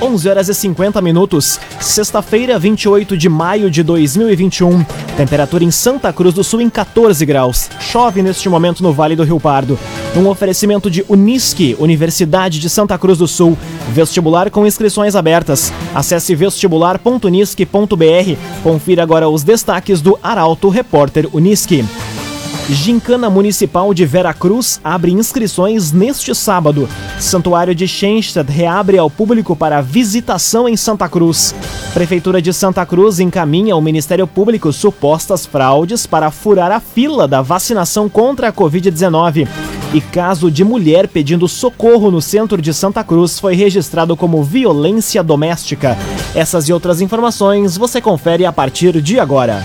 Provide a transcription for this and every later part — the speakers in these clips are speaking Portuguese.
11 horas e 50 minutos, sexta-feira, 28 de maio de 2021. Temperatura em Santa Cruz do Sul em 14 graus. Chove neste momento no Vale do Rio Pardo. Um oferecimento de Unisque, Universidade de Santa Cruz do Sul. Vestibular com inscrições abertas. Acesse vestibular.unisque.br. Confira agora os destaques do Arauto Repórter Unisque. Gincana Municipal de Veracruz abre inscrições neste sábado. Santuário de Schenstadt reabre ao público para visitação em Santa Cruz. Prefeitura de Santa Cruz encaminha ao Ministério Público supostas fraudes para furar a fila da vacinação contra a Covid-19. E caso de mulher pedindo socorro no centro de Santa Cruz foi registrado como violência doméstica. Essas e outras informações você confere a partir de agora.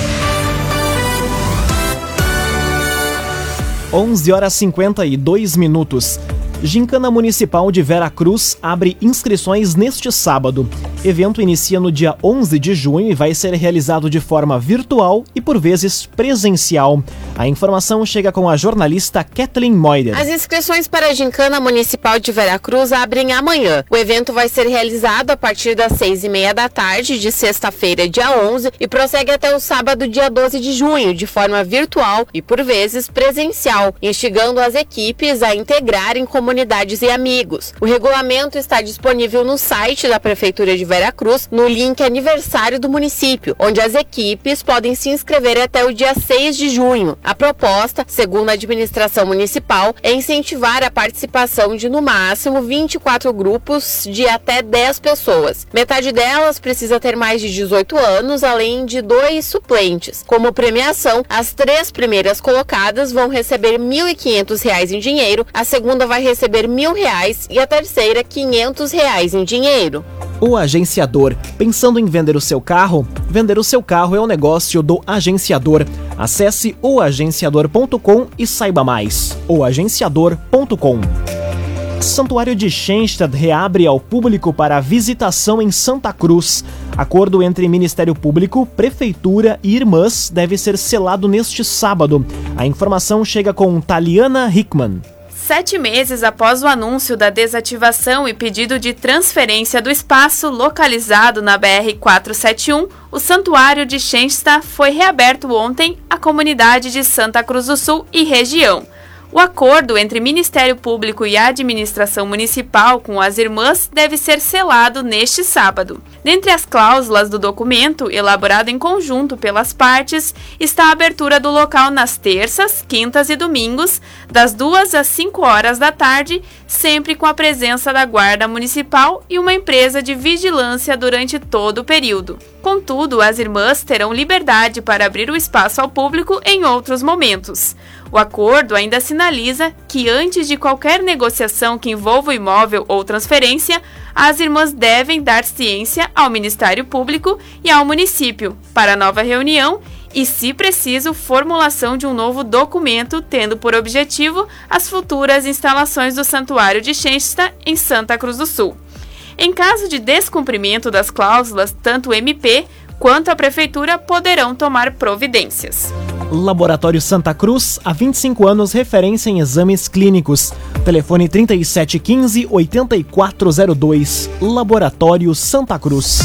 11 horas 52 minutos. Gincana Municipal de Vera Cruz abre inscrições neste sábado. Evento inicia no dia 11 de junho e vai ser realizado de forma virtual e por vezes presencial. A informação chega com a jornalista Kathleen Moider. As inscrições para a Gincana Municipal de Vera Cruz abrem amanhã. O evento vai ser realizado a partir das seis e meia da tarde de sexta-feira, dia 11, e prossegue até o sábado, dia 12 de junho, de forma virtual e por vezes presencial, instigando as equipes a integrarem comunidades e amigos. O regulamento está disponível no site da Prefeitura de Vera Cruz, no link aniversário do município, onde as equipes podem se inscrever até o dia 6 de junho. A proposta, segundo a administração municipal, é incentivar a participação de no máximo 24 grupos de até 10 pessoas. Metade delas precisa ter mais de 18 anos, além de dois suplentes. Como premiação, as três primeiras colocadas vão receber R$ 1.500 em dinheiro, a segunda vai receber R$ 1.000 e a terceira R$ 500 em dinheiro. O agenciador. Pensando em vender o seu carro? Vender o seu carro é o negócio do agenciador. Acesse oagenciador.com e saiba mais. oagenciador.com Santuário de Schenstadt reabre ao público para visitação em Santa Cruz. Acordo entre Ministério Público, Prefeitura e Irmãs deve ser selado neste sábado. A informação chega com Taliana Hickman. Sete meses após o anúncio da desativação e pedido de transferência do espaço localizado na BR-471, o Santuário de Schensta foi reaberto ontem à comunidade de Santa Cruz do Sul e região. O acordo entre Ministério Público e Administração Municipal com as irmãs deve ser selado neste sábado. Dentre as cláusulas do documento, elaborado em conjunto pelas partes, está a abertura do local nas terças, quintas e domingos, das 2 às 5 horas da tarde, sempre com a presença da Guarda Municipal e uma empresa de vigilância durante todo o período. Contudo, as irmãs terão liberdade para abrir o espaço ao público em outros momentos. O acordo ainda sinaliza que, antes de qualquer negociação que envolva o imóvel ou transferência, as irmãs devem dar ciência ao Ministério Público e ao município para nova reunião e, se preciso, formulação de um novo documento tendo por objetivo as futuras instalações do Santuário de Xensta em Santa Cruz do Sul. Em caso de descumprimento das cláusulas, tanto o MP quanto a Prefeitura poderão tomar providências. Laboratório Santa Cruz, há 25 anos, referência em exames clínicos. Telefone 3715-8402. Laboratório Santa Cruz.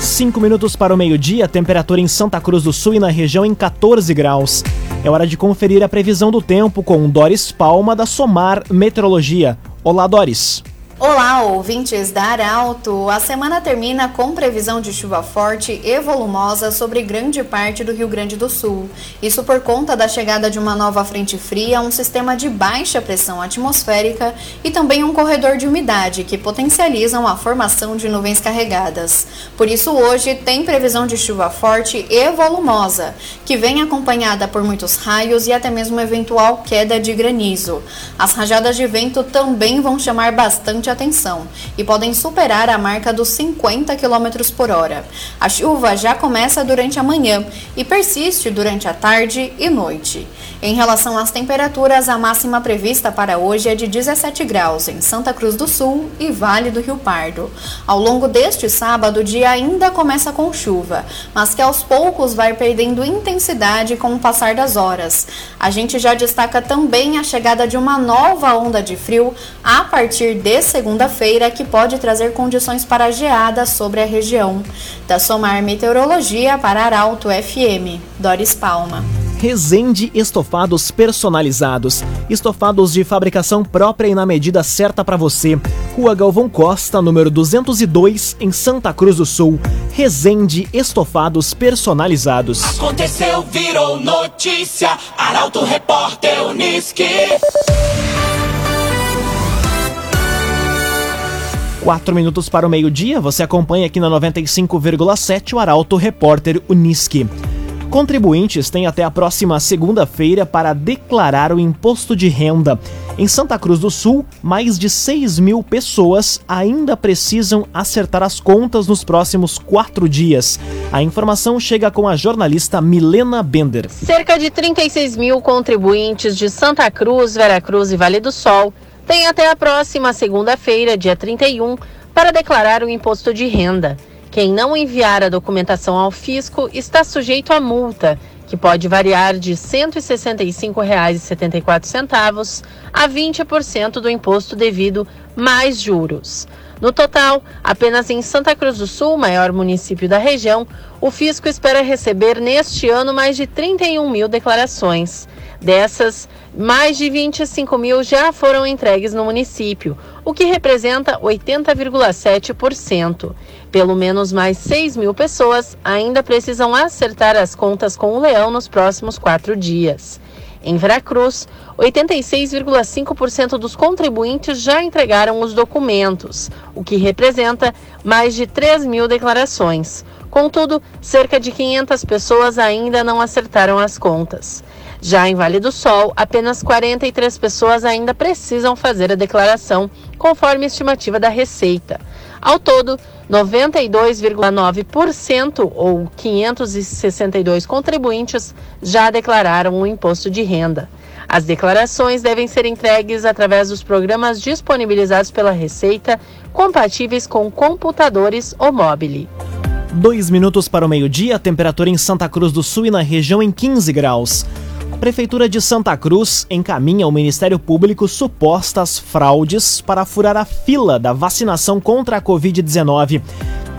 5 minutos para o meio-dia, temperatura em Santa Cruz do Sul e na região em 14 graus. É hora de conferir a previsão do tempo com Doris Palma da Somar Meteorologia. Olá, Doris. Olá, ouvintes da Arauto! A semana termina com previsão de chuva forte e volumosa sobre grande parte do Rio Grande do Sul. Isso por conta da chegada de uma nova frente fria, um sistema de baixa pressão atmosférica e também um corredor de umidade que potencializam a formação de nuvens carregadas. Por isso, hoje tem previsão de chuva forte e volumosa, que vem acompanhada por muitos raios e até mesmo eventual queda de granizo. As rajadas de vento também vão chamar bastante atenção e podem superar a marca dos 50 km por hora. A chuva já começa durante a manhã e persiste durante a tarde e noite. Em relação às temperaturas, a máxima prevista para hoje é de 17 graus em Santa Cruz do Sul e Vale do Rio Pardo. Ao longo deste sábado, o dia ainda começa com chuva, mas que aos poucos vai perdendo intensidade com o passar das horas. A gente já destaca também a chegada de uma nova onda de frio a partir de segunda-feira, que pode trazer condições para geada sobre a região. Da Somar Meteorologia para Arauto FM, Doris Palma. Resende Estofados Personalizados. Estofados de fabricação própria e na medida certa para você. Rua Galvão Costa, número 202, em Santa Cruz do Sul. Resende Estofados Personalizados. Aconteceu, virou notícia. Arauto Repórter Uniski. Quatro minutos para o meio-dia, você acompanha aqui na 95,7 o Arauto Repórter Uniski. Contribuintes têm até a próxima segunda-feira para declarar o imposto de renda. Em Santa Cruz do Sul, mais de 6 mil pessoas ainda precisam acertar as contas nos próximos quatro dias. A informação chega com a jornalista Milena Bender. Cerca de 36 mil contribuintes de Santa Cruz, Veracruz e Vale do Sol têm até a próxima segunda-feira, dia 31, para declarar o imposto de renda. Quem não enviar a documentação ao fisco está sujeito a multa, que pode variar de R$ 165,74 a 20% do imposto devido mais juros. No total, apenas em Santa Cruz do Sul, maior município da região, o fisco espera receber neste ano mais de 31 mil declarações. Dessas, mais de 25 mil já foram entregues no município, o que representa 80,7%. Pelo menos mais 6 mil pessoas ainda precisam acertar as contas com o leão nos próximos quatro dias. Em Veracruz, 86,5% dos contribuintes já entregaram os documentos, o que representa mais de 3 mil declarações. Contudo, cerca de 500 pessoas ainda não acertaram as contas. Já em Vale do Sol, apenas 43 pessoas ainda precisam fazer a declaração, conforme a estimativa da Receita. Ao todo, 92,9% ou 562 contribuintes já declararam o imposto de renda. As declarações devem ser entregues através dos programas disponibilizados pela Receita, compatíveis com computadores ou mobile. Dois minutos para o meio-dia, temperatura em Santa Cruz do Sul e na região em 15 graus. Prefeitura de Santa Cruz encaminha ao Ministério Público supostas fraudes para furar a fila da vacinação contra a Covid-19.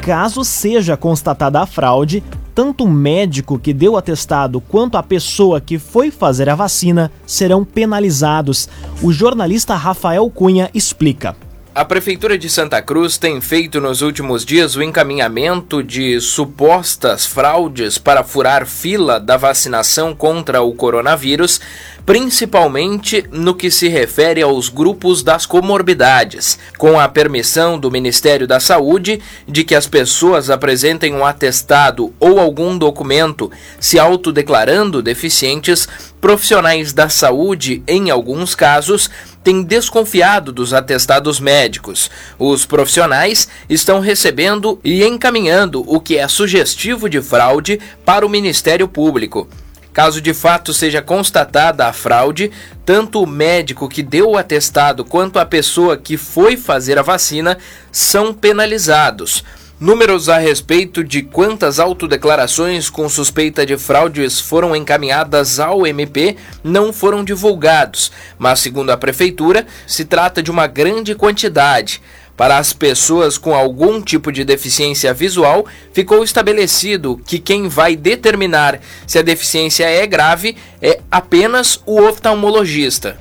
Caso seja constatada a fraude, tanto o médico que deu o atestado quanto a pessoa que foi fazer a vacina serão penalizados. O jornalista Rafael Cunha explica. A Prefeitura de Santa Cruz tem feito nos últimos dias o encaminhamento de supostas fraudes para furar fila da vacinação contra o coronavírus, principalmente no que se refere aos grupos das comorbidades, com a permissão do Ministério da Saúde de que as pessoas apresentem um atestado ou algum documento se autodeclarando deficientes, profissionais da saúde, em alguns casos, têm desconfiado dos atestados médicos. Os profissionais estão recebendo e encaminhando o que é sugestivo de fraude para o Ministério Público. Caso de fato seja constatada a fraude, tanto o médico que deu o atestado quanto a pessoa que foi fazer a vacina são penalizados. Números a respeito de quantas autodeclarações com suspeita de fraudes foram encaminhadas ao MP não foram divulgados, mas, segundo a Prefeitura, se trata de uma grande quantidade. Para as pessoas com algum tipo de deficiência visual, ficou estabelecido que quem vai determinar se a deficiência é grave é apenas o oftalmologista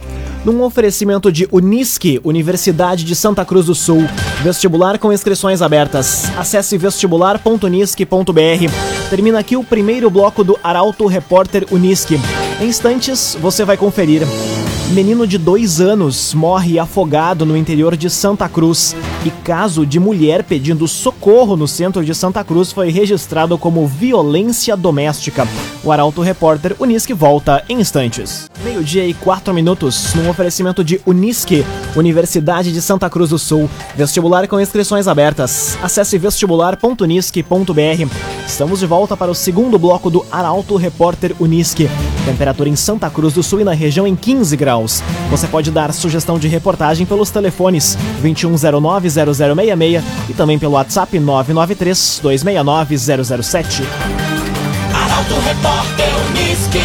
num oferecimento de Unisque, Universidade de Santa Cruz do Sul. Vestibular com inscrições abertas. Acesse vestibular.unisque.br. Termina aqui o primeiro bloco do Arauto Repórter Unisque. Em instantes, você vai conferir. Menino de dois anos morre afogado no interior de Santa Cruz. E caso de mulher pedindo socorro no centro de Santa Cruz foi registrado como violência doméstica. O Arauto Repórter Unisque volta em instantes. Meio-dia e quatro minutos, num oferecimento de Unisque, Universidade de Santa Cruz do Sul. Vestibular com inscrições abertas. Acesse vestibular.unisque.br. Estamos de volta para o segundo bloco do Arauto Repórter Unisque. Temperatura em Santa Cruz do Sul e na região em 15 graus graus. Você pode dar sugestão de reportagem pelos telefones 2109-0066 e também pelo WhatsApp 993-269-007. Arauto Repórter Unisque.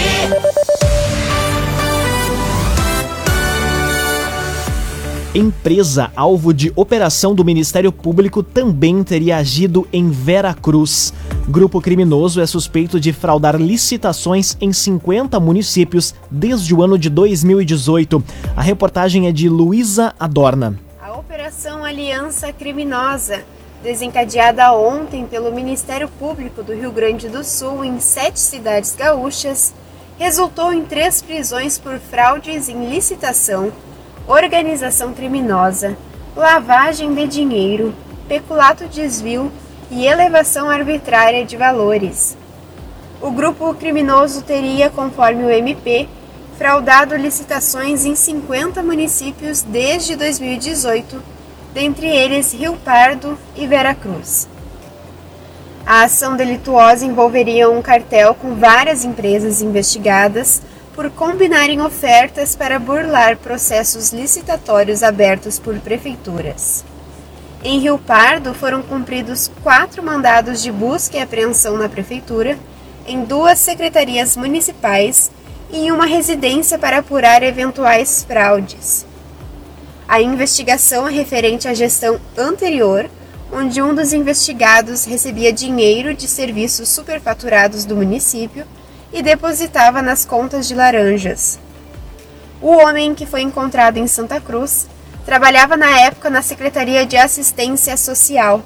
Empresa alvo de operação do Ministério Público também teria agido em Vera Cruz. Grupo criminoso é suspeito de fraudar licitações em 50 municípios desde o ano de 2018. A reportagem é de Luísa Adorna. A Operação Aliança Criminosa, desencadeada ontem pelo Ministério Público do Rio Grande do Sul em sete cidades gaúchas, resultou em três prisões por fraudes em licitação organização criminosa, lavagem de dinheiro, peculato desvio e elevação arbitrária de valores. O grupo criminoso teria, conforme o MP, fraudado licitações em 50 municípios desde 2018, dentre eles Rio Pardo e Veracruz. A ação delituosa envolveria um cartel com várias empresas investigadas por combinarem ofertas para burlar processos licitatórios abertos por prefeituras. Em Rio Pardo foram cumpridos quatro mandados de busca e apreensão na prefeitura, em duas secretarias municipais e em uma residência para apurar eventuais fraudes. A investigação é referente à gestão anterior, onde um dos investigados recebia dinheiro de serviços superfaturados do município e depositava nas contas de laranjas. O homem que foi encontrado em Santa Cruz trabalhava na época na Secretaria de Assistência Social.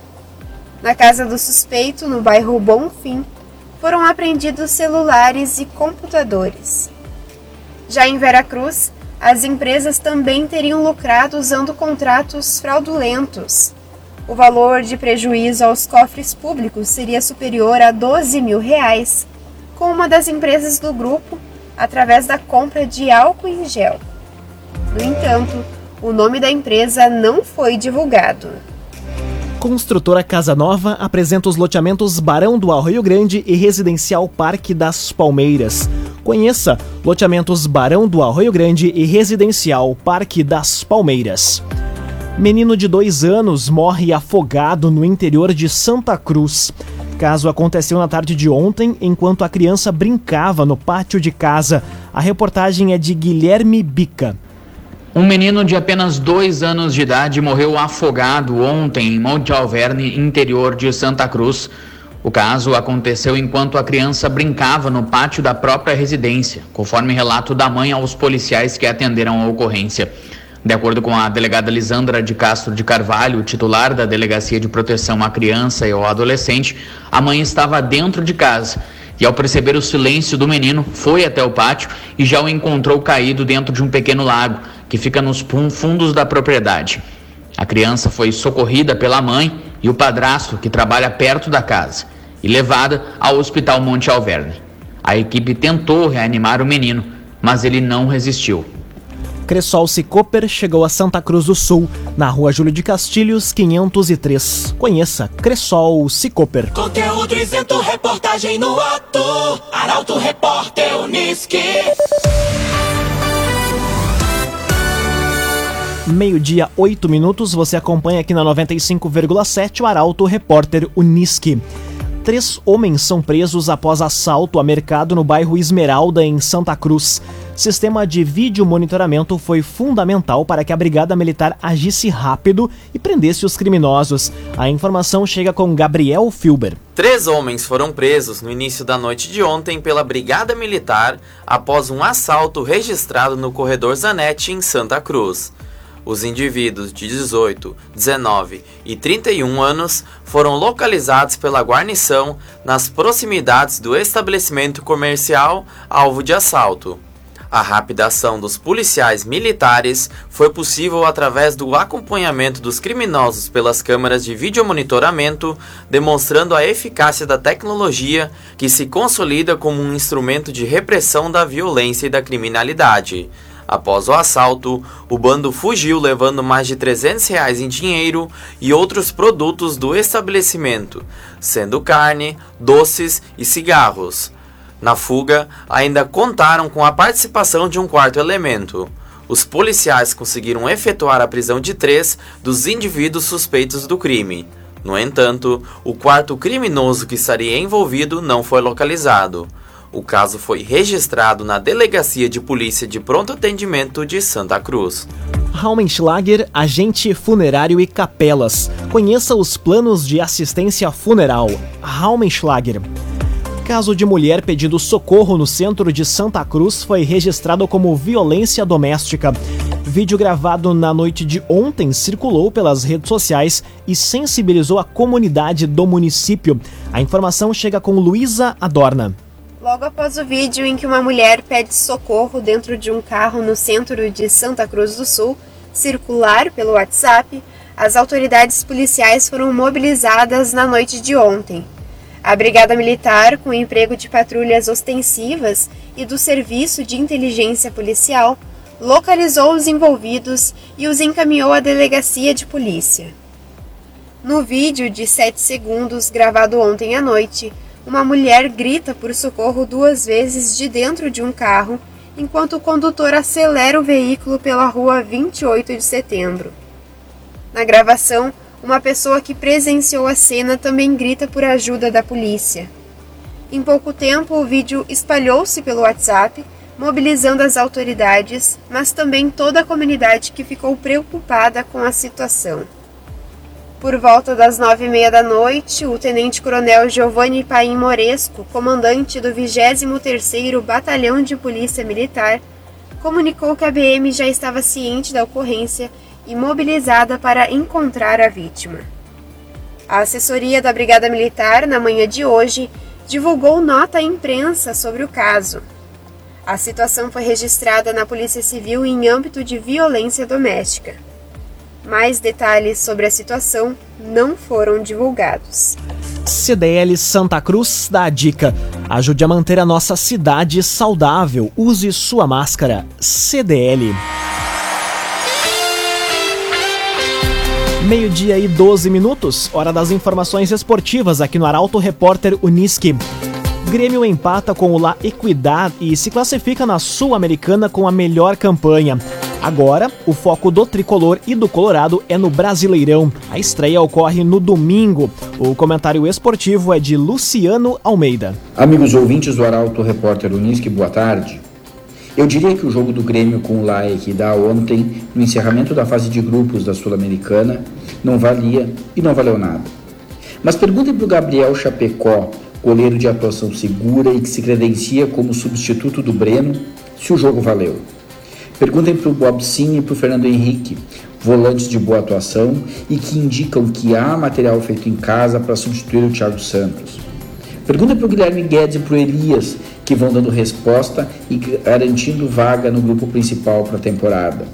Na casa do suspeito, no bairro Bonfim, foram apreendidos celulares e computadores. Já em Veracruz, as empresas também teriam lucrado usando contratos fraudulentos. O valor de prejuízo aos cofres públicos seria superior a 12 mil reais com uma das empresas do grupo através da compra de álcool em gel. No entanto, o nome da empresa não foi divulgado. Construtora Casa Nova apresenta os loteamentos Barão do Arroio Grande e Residencial Parque das Palmeiras. Conheça loteamentos Barão do Arroio Grande e Residencial Parque das Palmeiras. Menino de dois anos morre afogado no interior de Santa Cruz caso aconteceu na tarde de ontem, enquanto a criança brincava no pátio de casa. A reportagem é de Guilherme Bica. Um menino de apenas dois anos de idade morreu afogado ontem em Monte Alverne, interior de Santa Cruz. O caso aconteceu enquanto a criança brincava no pátio da própria residência, conforme relato da mãe aos policiais que atenderam a ocorrência. De acordo com a delegada Lisandra de Castro de Carvalho, titular da Delegacia de Proteção à Criança e ao Adolescente, a mãe estava dentro de casa e, ao perceber o silêncio do menino, foi até o pátio e já o encontrou caído dentro de um pequeno lago que fica nos fundos da propriedade. A criança foi socorrida pela mãe e o padrasto, que trabalha perto da casa, e levada ao Hospital Monte Alverne. A equipe tentou reanimar o menino, mas ele não resistiu. Cressol Cicoper chegou a Santa Cruz do Sul, na rua Júlio de Castilhos, 503. Conheça Cressol Cicoper. Conteúdo isento, reportagem no ato. Arauto Repórter Uniski. Meio-dia, 8 minutos, você acompanha aqui na 95,7 o Arauto Repórter Uniski. Três homens são presos após assalto a mercado no bairro Esmeralda, em Santa Cruz. Sistema de vídeo monitoramento foi fundamental para que a Brigada Militar agisse rápido e prendesse os criminosos. A informação chega com Gabriel Filber. Três homens foram presos no início da noite de ontem pela Brigada Militar após um assalto registrado no corredor Zanetti, em Santa Cruz. Os indivíduos de 18, 19 e 31 anos foram localizados pela guarnição nas proximidades do estabelecimento comercial alvo de assalto. A rápida ação dos policiais militares foi possível através do acompanhamento dos criminosos pelas câmeras de videomonitoramento, demonstrando a eficácia da tecnologia que se consolida como um instrumento de repressão da violência e da criminalidade. Após o assalto, o bando fugiu levando mais de 300 reais em dinheiro e outros produtos do estabelecimento, sendo carne, doces e cigarros. Na fuga, ainda contaram com a participação de um quarto elemento. Os policiais conseguiram efetuar a prisão de três dos indivíduos suspeitos do crime. No entanto, o quarto criminoso que estaria envolvido não foi localizado. O caso foi registrado na Delegacia de Polícia de Pronto Atendimento de Santa Cruz. Raumenschlager, agente funerário e capelas. Conheça os planos de assistência funeral. Raumenschlager. Caso de mulher pedindo socorro no centro de Santa Cruz foi registrado como violência doméstica. Vídeo gravado na noite de ontem circulou pelas redes sociais e sensibilizou a comunidade do município. A informação chega com Luísa Adorna. Logo após o vídeo em que uma mulher pede socorro dentro de um carro no centro de Santa Cruz do Sul circular pelo WhatsApp, as autoridades policiais foram mobilizadas na noite de ontem. A Brigada Militar, com o emprego de patrulhas ostensivas e do Serviço de Inteligência Policial, localizou os envolvidos e os encaminhou à delegacia de polícia. No vídeo de 7 segundos gravado ontem à noite, uma mulher grita por socorro duas vezes de dentro de um carro, enquanto o condutor acelera o veículo pela rua 28 de setembro. Na gravação, uma pessoa que presenciou a cena também grita por ajuda da polícia. Em pouco tempo, o vídeo espalhou-se pelo WhatsApp, mobilizando as autoridades, mas também toda a comunidade que ficou preocupada com a situação. Por volta das nove e meia da noite, o tenente-coronel Giovanni Paim Moresco, comandante do 23º Batalhão de Polícia Militar, comunicou que a BM já estava ciente da ocorrência e mobilizada para encontrar a vítima. A assessoria da Brigada Militar, na manhã de hoje, divulgou nota à imprensa sobre o caso. A situação foi registrada na Polícia Civil em âmbito de violência doméstica. Mais detalhes sobre a situação não foram divulgados. CDL Santa Cruz dá a dica. Ajude a manter a nossa cidade saudável. Use sua máscara. CDL. Meio-dia e 12 minutos, hora das informações esportivas aqui no Arauto Repórter Uniski. Grêmio empata com o La Equidad e se classifica na Sul-Americana com a melhor campanha. Agora, o foco do tricolor e do Colorado é no Brasileirão. A estreia ocorre no domingo. O comentário esportivo é de Luciano Almeida. Amigos ouvintes do Arauto Repórter Unisque, boa tarde. Eu diria que o jogo do Grêmio com o Laek da ontem, no encerramento da fase de grupos da Sul-Americana, não valia e não valeu nada. Mas perguntem para o Gabriel Chapecó, goleiro de atuação segura e que se credencia como substituto do Breno, se o jogo valeu. Perguntem para o Bob Sim e para o Fernando Henrique, volantes de boa atuação e que indicam que há material feito em casa para substituir o Thiago Santos. Perguntem para o Guilherme Guedes e para o Elias, que vão dando resposta e garantindo vaga no grupo principal para a temporada.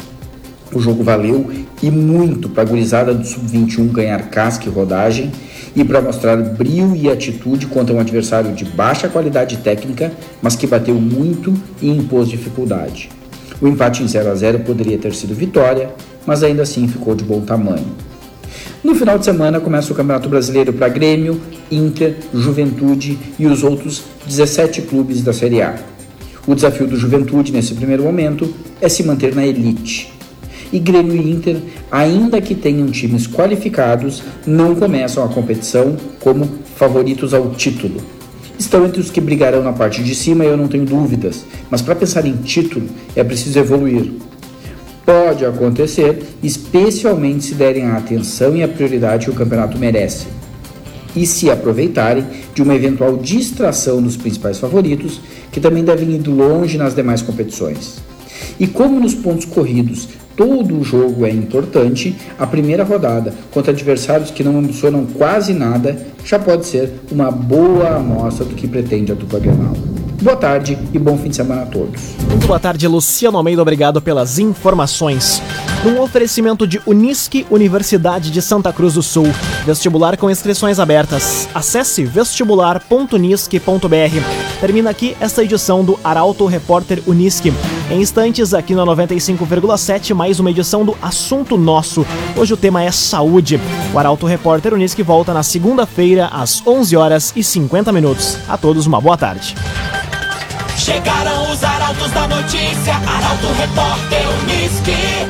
O jogo valeu e muito para a gurizada do Sub-21 ganhar casca e rodagem e para mostrar brilho e atitude contra um adversário de baixa qualidade técnica, mas que bateu muito e impôs dificuldade. O empate em 0 a 0 poderia ter sido vitória, mas ainda assim ficou de bom tamanho. No final de semana começa o Campeonato Brasileiro para Grêmio, Inter, Juventude e os outros 17 clubes da Série A. O desafio do Juventude nesse primeiro momento é se manter na elite. E Grêmio e Inter, ainda que tenham times qualificados, não começam a competição como favoritos ao título estão entre os que brigarão na parte de cima, eu não tenho dúvidas, mas para pensar em título é preciso evoluir. Pode acontecer, especialmente se derem a atenção e a prioridade que o campeonato merece. E se aproveitarem de uma eventual distração dos principais favoritos, que também devem ir longe nas demais competições. E como nos pontos corridos todo jogo é importante, a primeira rodada contra adversários que não ambicionam quase nada já pode ser uma boa amostra do que pretende a dupla Grenal. Boa tarde e bom fim de semana a todos. Muito boa tarde, Luciano Almeida. Obrigado pelas informações. Num oferecimento de Unisque, Universidade de Santa Cruz do Sul. Vestibular com inscrições abertas. Acesse vestibular.unisque.br. Termina aqui esta edição do Arauto Repórter Unisque. Em instantes, aqui na 95,7, mais uma edição do Assunto Nosso. Hoje o tema é saúde. O Arauto Repórter Unisque volta na segunda-feira, às 11 horas e 50 minutos. A todos, uma boa tarde. Chegaram os arautos da notícia, Arauto Repórter Unisque.